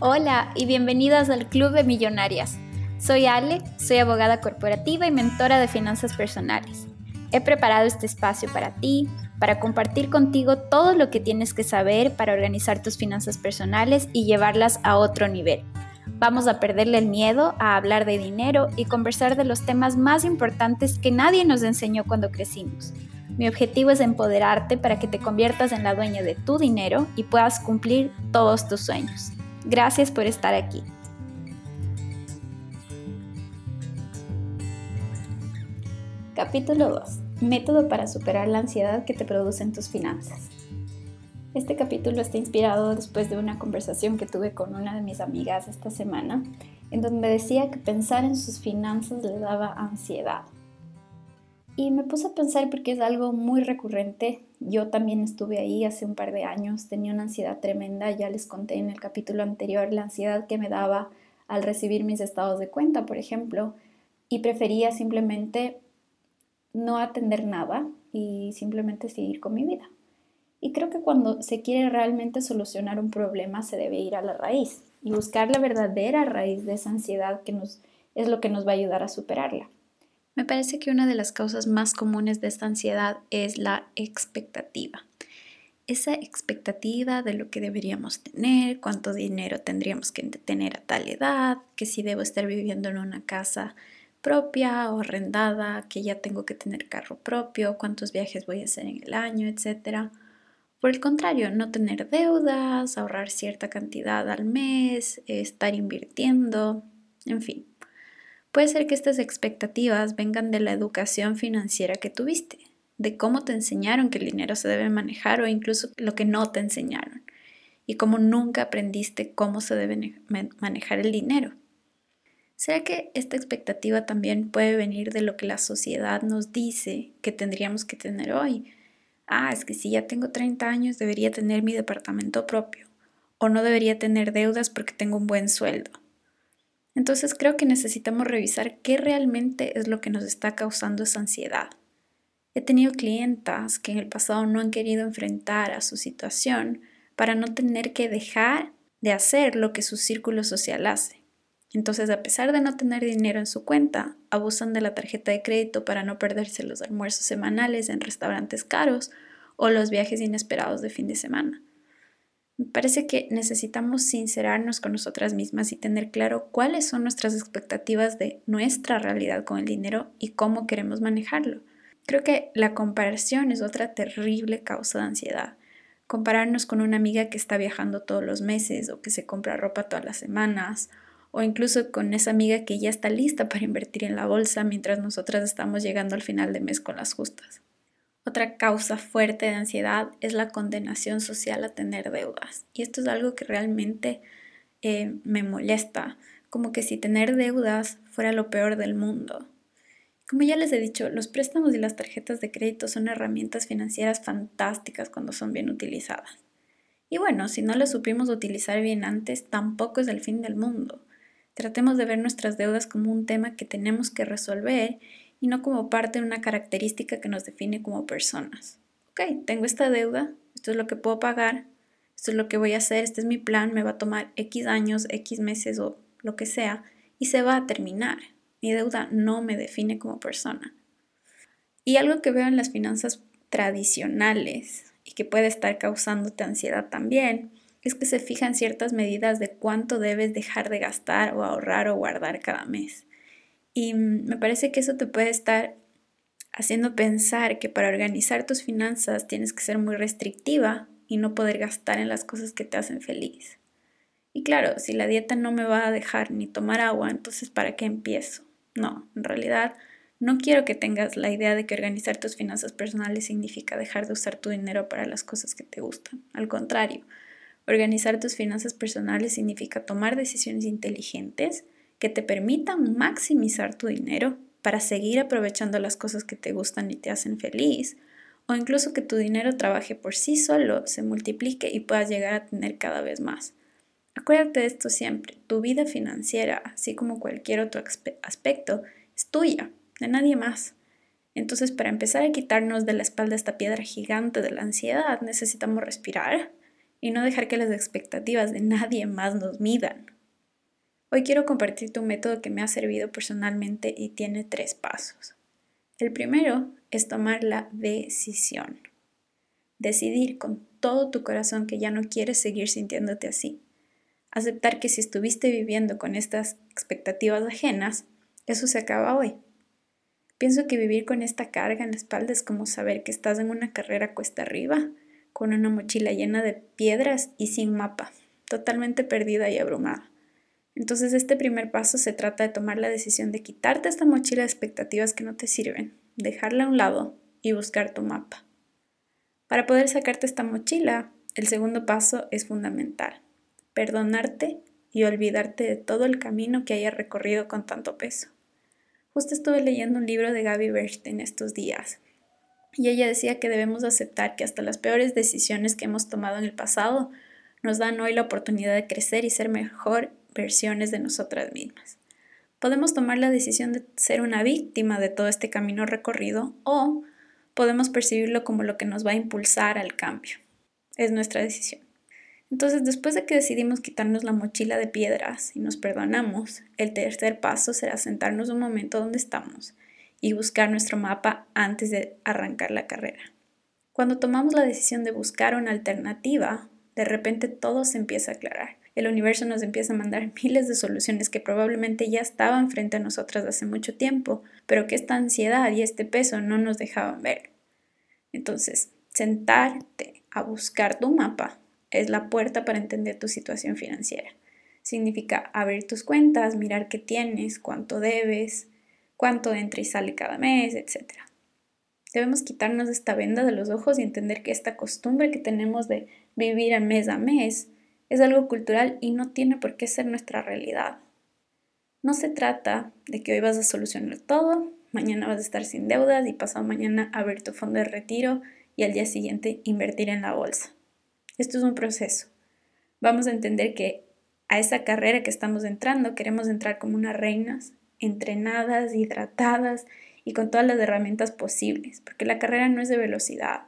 Hola y bienvenidas al Club de Millonarias. Soy Ale, soy abogada corporativa y mentora de finanzas personales. He preparado este espacio para ti, para compartir contigo todo lo que tienes que saber para organizar tus finanzas personales y llevarlas a otro nivel. Vamos a perderle el miedo a hablar de dinero y conversar de los temas más importantes que nadie nos enseñó cuando crecimos mi objetivo es empoderarte para que te conviertas en la dueña de tu dinero y puedas cumplir todos tus sueños. Gracias por estar aquí. Capítulo 2. Método para superar la ansiedad que te producen tus finanzas. Este capítulo está inspirado después de una conversación que tuve con una de mis amigas esta semana, en donde me decía que pensar en sus finanzas le daba ansiedad. Y me puse a pensar porque es algo muy recurrente. Yo también estuve ahí hace un par de años, tenía una ansiedad tremenda, ya les conté en el capítulo anterior la ansiedad que me daba al recibir mis estados de cuenta, por ejemplo, y prefería simplemente no atender nada y simplemente seguir con mi vida. Y creo que cuando se quiere realmente solucionar un problema se debe ir a la raíz y buscar la verdadera raíz de esa ansiedad que nos, es lo que nos va a ayudar a superarla. Me parece que una de las causas más comunes de esta ansiedad es la expectativa. Esa expectativa de lo que deberíamos tener, cuánto dinero tendríamos que tener a tal edad, que si debo estar viviendo en una casa propia o arrendada, que ya tengo que tener carro propio, cuántos viajes voy a hacer en el año, etc. Por el contrario, no tener deudas, ahorrar cierta cantidad al mes, estar invirtiendo, en fin. Puede ser que estas expectativas vengan de la educación financiera que tuviste, de cómo te enseñaron que el dinero se debe manejar o incluso lo que no te enseñaron, y cómo nunca aprendiste cómo se debe manejar el dinero. ¿Será que esta expectativa también puede venir de lo que la sociedad nos dice que tendríamos que tener hoy? Ah, es que si ya tengo 30 años debería tener mi departamento propio, o no debería tener deudas porque tengo un buen sueldo entonces creo que necesitamos revisar qué realmente es lo que nos está causando esa ansiedad. He tenido clientas que en el pasado no han querido enfrentar a su situación para no tener que dejar de hacer lo que su círculo social hace. Entonces, a pesar de no tener dinero en su cuenta, abusan de la tarjeta de crédito para no perderse los almuerzos semanales en restaurantes caros o los viajes inesperados de fin de semana. Me parece que necesitamos sincerarnos con nosotras mismas y tener claro cuáles son nuestras expectativas de nuestra realidad con el dinero y cómo queremos manejarlo. Creo que la comparación es otra terrible causa de ansiedad. Compararnos con una amiga que está viajando todos los meses o que se compra ropa todas las semanas o incluso con esa amiga que ya está lista para invertir en la bolsa mientras nosotras estamos llegando al final de mes con las justas. Otra causa fuerte de ansiedad es la condenación social a tener deudas. Y esto es algo que realmente eh, me molesta, como que si tener deudas fuera lo peor del mundo. Como ya les he dicho, los préstamos y las tarjetas de crédito son herramientas financieras fantásticas cuando son bien utilizadas. Y bueno, si no las supimos utilizar bien antes, tampoco es el fin del mundo. Tratemos de ver nuestras deudas como un tema que tenemos que resolver y no como parte de una característica que nos define como personas. Ok, tengo esta deuda, esto es lo que puedo pagar, esto es lo que voy a hacer, este es mi plan, me va a tomar X años, X meses o lo que sea, y se va a terminar. Mi deuda no me define como persona. Y algo que veo en las finanzas tradicionales y que puede estar causándote ansiedad también, es que se fijan ciertas medidas de cuánto debes dejar de gastar o ahorrar o guardar cada mes. Y me parece que eso te puede estar haciendo pensar que para organizar tus finanzas tienes que ser muy restrictiva y no poder gastar en las cosas que te hacen feliz. Y claro, si la dieta no me va a dejar ni tomar agua, entonces ¿para qué empiezo? No, en realidad no quiero que tengas la idea de que organizar tus finanzas personales significa dejar de usar tu dinero para las cosas que te gustan. Al contrario, organizar tus finanzas personales significa tomar decisiones inteligentes, que te permitan maximizar tu dinero para seguir aprovechando las cosas que te gustan y te hacen feliz, o incluso que tu dinero trabaje por sí solo, se multiplique y puedas llegar a tener cada vez más. Acuérdate de esto siempre, tu vida financiera, así como cualquier otro aspecto, es tuya, de nadie más. Entonces, para empezar a quitarnos de la espalda esta piedra gigante de la ansiedad, necesitamos respirar y no dejar que las expectativas de nadie más nos midan. Hoy quiero compartirte un método que me ha servido personalmente y tiene tres pasos. El primero es tomar la decisión. Decidir con todo tu corazón que ya no quieres seguir sintiéndote así. Aceptar que si estuviste viviendo con estas expectativas ajenas, eso se acaba hoy. Pienso que vivir con esta carga en la espalda es como saber que estás en una carrera cuesta arriba, con una mochila llena de piedras y sin mapa, totalmente perdida y abrumada. Entonces este primer paso se trata de tomar la decisión de quitarte esta mochila de expectativas que no te sirven, dejarla a un lado y buscar tu mapa. Para poder sacarte esta mochila, el segundo paso es fundamental, perdonarte y olvidarte de todo el camino que hayas recorrido con tanto peso. Justo estuve leyendo un libro de Gaby Bernstein estos días y ella decía que debemos aceptar que hasta las peores decisiones que hemos tomado en el pasado nos dan hoy la oportunidad de crecer y ser mejor versiones de nosotras mismas. Podemos tomar la decisión de ser una víctima de todo este camino recorrido o podemos percibirlo como lo que nos va a impulsar al cambio. Es nuestra decisión. Entonces, después de que decidimos quitarnos la mochila de piedras y nos perdonamos, el tercer paso será sentarnos un momento donde estamos y buscar nuestro mapa antes de arrancar la carrera. Cuando tomamos la decisión de buscar una alternativa, de repente todo se empieza a aclarar. El universo nos empieza a mandar miles de soluciones que probablemente ya estaban frente a nosotras hace mucho tiempo, pero que esta ansiedad y este peso no nos dejaban ver. Entonces, sentarte a buscar tu mapa es la puerta para entender tu situación financiera. Significa abrir tus cuentas, mirar qué tienes, cuánto debes, cuánto entra y sale cada mes, etc. Debemos quitarnos esta venda de los ojos y entender que esta costumbre que tenemos de vivir a mes a mes es algo cultural y no tiene por qué ser nuestra realidad. No se trata de que hoy vas a solucionar todo, mañana vas a estar sin deudas y pasado mañana abrir tu fondo de retiro y al día siguiente invertir en la bolsa. Esto es un proceso. Vamos a entender que a esa carrera que estamos entrando queremos entrar como unas reinas, entrenadas, hidratadas y con todas las herramientas posibles, porque la carrera no es de velocidad,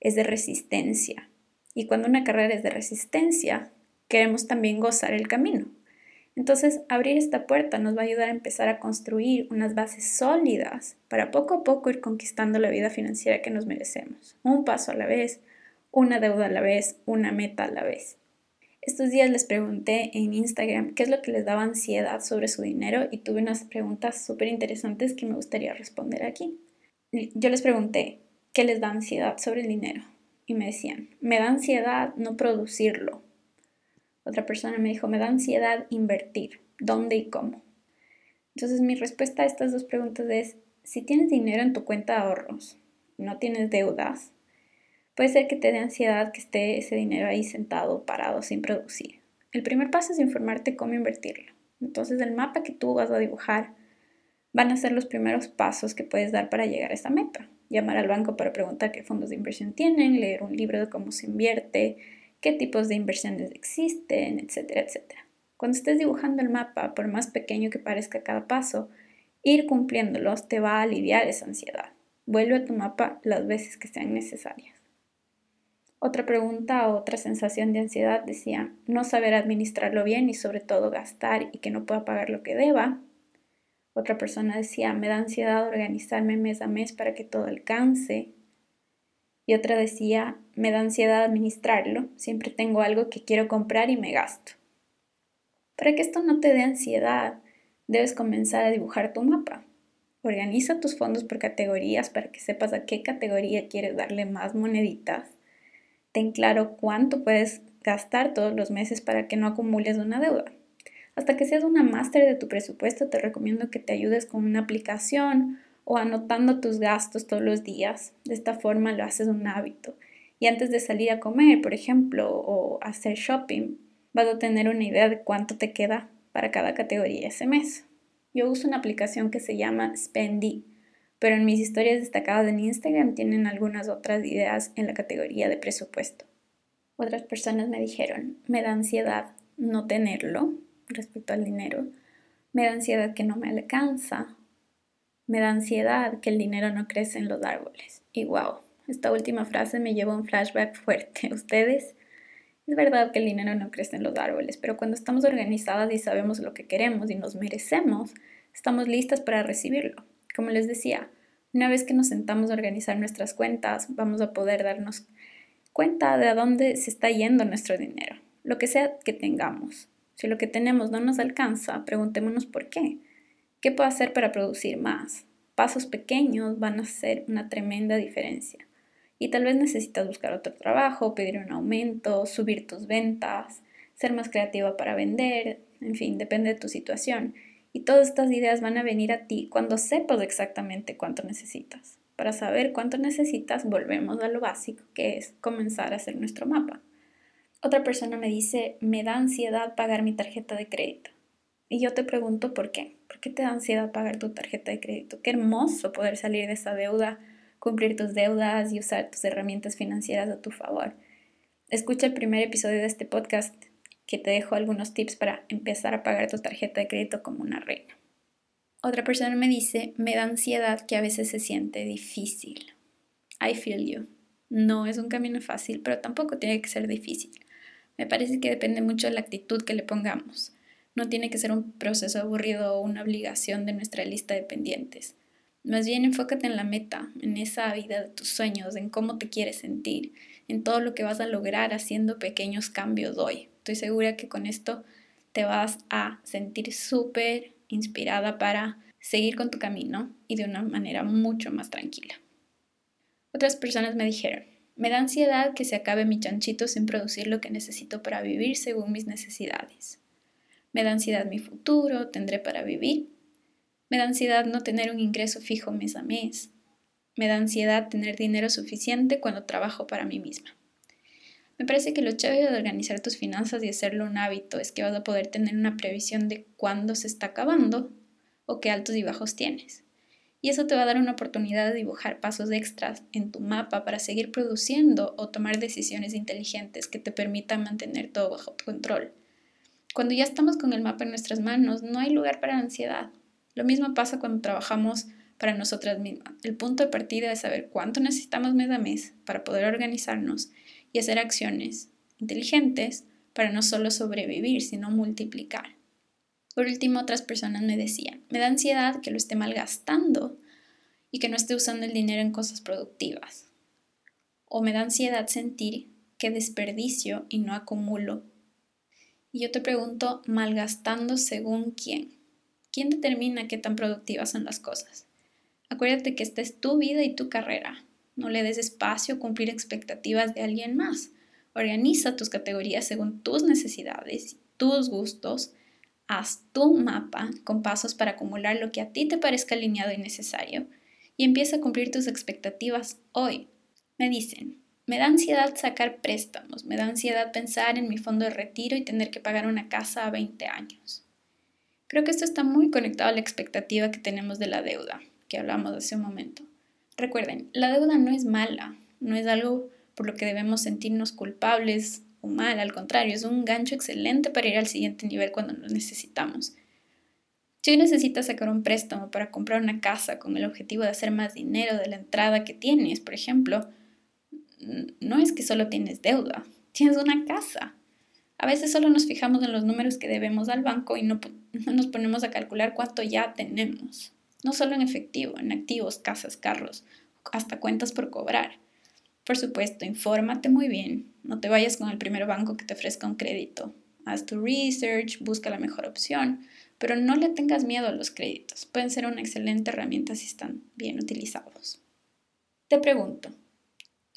es de resistencia. Y cuando una carrera es de resistencia, queremos también gozar el camino. Entonces, abrir esta puerta nos va a ayudar a empezar a construir unas bases sólidas para poco a poco ir conquistando la vida financiera que nos merecemos, un paso a la vez, una deuda a la vez, una meta a la vez. Estos días les pregunté en Instagram qué es lo que les daba ansiedad sobre su dinero y tuve unas preguntas súper interesantes que me gustaría responder aquí. Yo les pregunté, ¿qué les da ansiedad sobre el dinero? Y me decían, me da ansiedad no producirlo. Otra persona me dijo, me da ansiedad invertir. ¿Dónde y cómo? Entonces mi respuesta a estas dos preguntas es, si tienes dinero en tu cuenta de ahorros, no tienes deudas, Puede ser que te dé ansiedad que esté ese dinero ahí sentado, parado, sin producir. El primer paso es informarte cómo invertirlo. Entonces el mapa que tú vas a dibujar van a ser los primeros pasos que puedes dar para llegar a esa meta. Llamar al banco para preguntar qué fondos de inversión tienen, leer un libro de cómo se invierte, qué tipos de inversiones existen, etcétera, etcétera. Cuando estés dibujando el mapa, por más pequeño que parezca cada paso, ir cumpliéndolos te va a aliviar esa ansiedad. Vuelve a tu mapa las veces que sean necesarias. Otra pregunta o otra sensación de ansiedad decía no saber administrarlo bien y sobre todo gastar y que no pueda pagar lo que deba. Otra persona decía me da ansiedad organizarme mes a mes para que todo alcance. Y otra decía me da ansiedad administrarlo, siempre tengo algo que quiero comprar y me gasto. Para que esto no te dé ansiedad, debes comenzar a dibujar tu mapa. Organiza tus fondos por categorías para que sepas a qué categoría quieres darle más moneditas ten claro cuánto puedes gastar todos los meses para que no acumules una deuda. Hasta que seas una máster de tu presupuesto, te recomiendo que te ayudes con una aplicación o anotando tus gastos todos los días. De esta forma lo haces un hábito. Y antes de salir a comer, por ejemplo, o hacer shopping, vas a tener una idea de cuánto te queda para cada categoría ese mes. Yo uso una aplicación que se llama Spendy pero en mis historias destacadas en Instagram tienen algunas otras ideas en la categoría de presupuesto. Otras personas me dijeron, me da ansiedad no tenerlo respecto al dinero, me da ansiedad que no me alcanza, me da ansiedad que el dinero no crece en los árboles. Y wow, esta última frase me llevó a un flashback fuerte. ¿Ustedes? Es verdad que el dinero no crece en los árboles, pero cuando estamos organizadas y sabemos lo que queremos y nos merecemos, estamos listas para recibirlo. Como les decía, una vez que nos sentamos a organizar nuestras cuentas, vamos a poder darnos cuenta de a dónde se está yendo nuestro dinero, lo que sea que tengamos. Si lo que tenemos no nos alcanza, preguntémonos por qué. ¿Qué puedo hacer para producir más? Pasos pequeños van a hacer una tremenda diferencia. Y tal vez necesitas buscar otro trabajo, pedir un aumento, subir tus ventas, ser más creativa para vender, en fin, depende de tu situación. Y todas estas ideas van a venir a ti cuando sepas exactamente cuánto necesitas. Para saber cuánto necesitas, volvemos a lo básico, que es comenzar a hacer nuestro mapa. Otra persona me dice, me da ansiedad pagar mi tarjeta de crédito. Y yo te pregunto, ¿por qué? ¿Por qué te da ansiedad pagar tu tarjeta de crédito? Qué hermoso poder salir de esa deuda, cumplir tus deudas y usar tus herramientas financieras a tu favor. Escucha el primer episodio de este podcast que te dejo algunos tips para empezar a pagar tu tarjeta de crédito como una reina. Otra persona me dice, me da ansiedad que a veces se siente difícil. I feel you. No es un camino fácil, pero tampoco tiene que ser difícil. Me parece que depende mucho de la actitud que le pongamos. No tiene que ser un proceso aburrido o una obligación de nuestra lista de pendientes. Más bien enfócate en la meta, en esa vida de tus sueños, en cómo te quieres sentir, en todo lo que vas a lograr haciendo pequeños cambios hoy. Estoy segura que con esto te vas a sentir súper inspirada para seguir con tu camino y de una manera mucho más tranquila. Otras personas me dijeron, me da ansiedad que se acabe mi chanchito sin producir lo que necesito para vivir según mis necesidades. Me da ansiedad mi futuro, tendré para vivir. Me da ansiedad no tener un ingreso fijo mes a mes. Me da ansiedad tener dinero suficiente cuando trabajo para mí misma. Me parece que lo chévere de organizar tus finanzas y hacerlo un hábito es que vas a poder tener una previsión de cuándo se está acabando o qué altos y bajos tienes y eso te va a dar una oportunidad de dibujar pasos extras en tu mapa para seguir produciendo o tomar decisiones inteligentes que te permitan mantener todo bajo control. Cuando ya estamos con el mapa en nuestras manos, no hay lugar para la ansiedad. Lo mismo pasa cuando trabajamos para nosotras mismas. El punto de partida es saber cuánto necesitamos mes a mes para poder organizarnos y hacer acciones inteligentes para no solo sobrevivir, sino multiplicar. Por último, otras personas me decían, me da ansiedad que lo esté malgastando y que no esté usando el dinero en cosas productivas. O me da ansiedad sentir que desperdicio y no acumulo. Y yo te pregunto, malgastando según quién. ¿Quién determina qué tan productivas son las cosas? Acuérdate que esta es tu vida y tu carrera. No le des espacio a cumplir expectativas de alguien más. Organiza tus categorías según tus necesidades, tus gustos Haz tu mapa con pasos para acumular lo que a ti te parezca alineado y necesario y empieza a cumplir tus expectativas hoy. Me dicen, me da ansiedad sacar préstamos, me da ansiedad pensar en mi fondo de retiro y tener que pagar una casa a 20 años. Creo que esto está muy conectado a la expectativa que tenemos de la deuda, que hablamos hace un momento. Recuerden, la deuda no es mala, no es algo por lo que debemos sentirnos culpables o mal, al contrario, es un gancho excelente para ir al siguiente nivel cuando lo necesitamos. Si hoy necesitas sacar un préstamo para comprar una casa con el objetivo de hacer más dinero de la entrada que tienes, por ejemplo, no es que solo tienes deuda, tienes una casa. A veces solo nos fijamos en los números que debemos al banco y no, no nos ponemos a calcular cuánto ya tenemos. No solo en efectivo, en activos, casas, carros, hasta cuentas por cobrar. Por supuesto, infórmate muy bien. No te vayas con el primer banco que te ofrezca un crédito. Haz tu research, busca la mejor opción, pero no le tengas miedo a los créditos. Pueden ser una excelente herramienta si están bien utilizados. Te pregunto,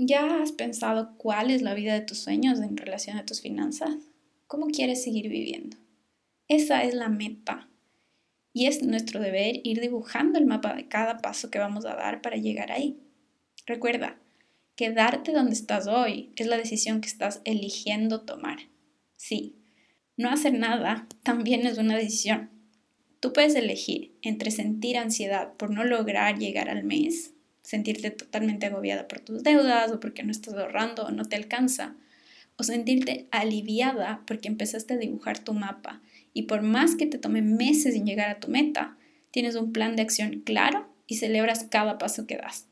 ¿ya has pensado cuál es la vida de tus sueños en relación a tus finanzas? ¿Cómo quieres seguir viviendo? Esa es la meta. Y es nuestro deber ir dibujando el mapa de cada paso que vamos a dar para llegar ahí. Recuerda, Quedarte donde estás hoy es la decisión que estás eligiendo tomar. Sí, no hacer nada también es una decisión. Tú puedes elegir entre sentir ansiedad por no lograr llegar al mes, sentirte totalmente agobiada por tus deudas o porque no estás ahorrando o no te alcanza, o sentirte aliviada porque empezaste a dibujar tu mapa y por más que te tome meses en llegar a tu meta, tienes un plan de acción claro y celebras cada paso que das.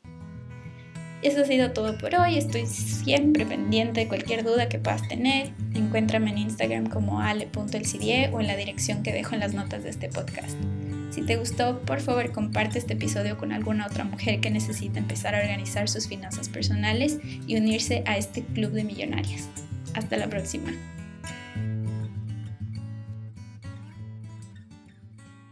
Eso ha sido todo por hoy. Estoy siempre pendiente de cualquier duda que puedas tener. Encuéntrame en Instagram como ale.elcidie o en la dirección que dejo en las notas de este podcast. Si te gustó, por favor comparte este episodio con alguna otra mujer que necesita empezar a organizar sus finanzas personales y unirse a este club de millonarias. Hasta la próxima.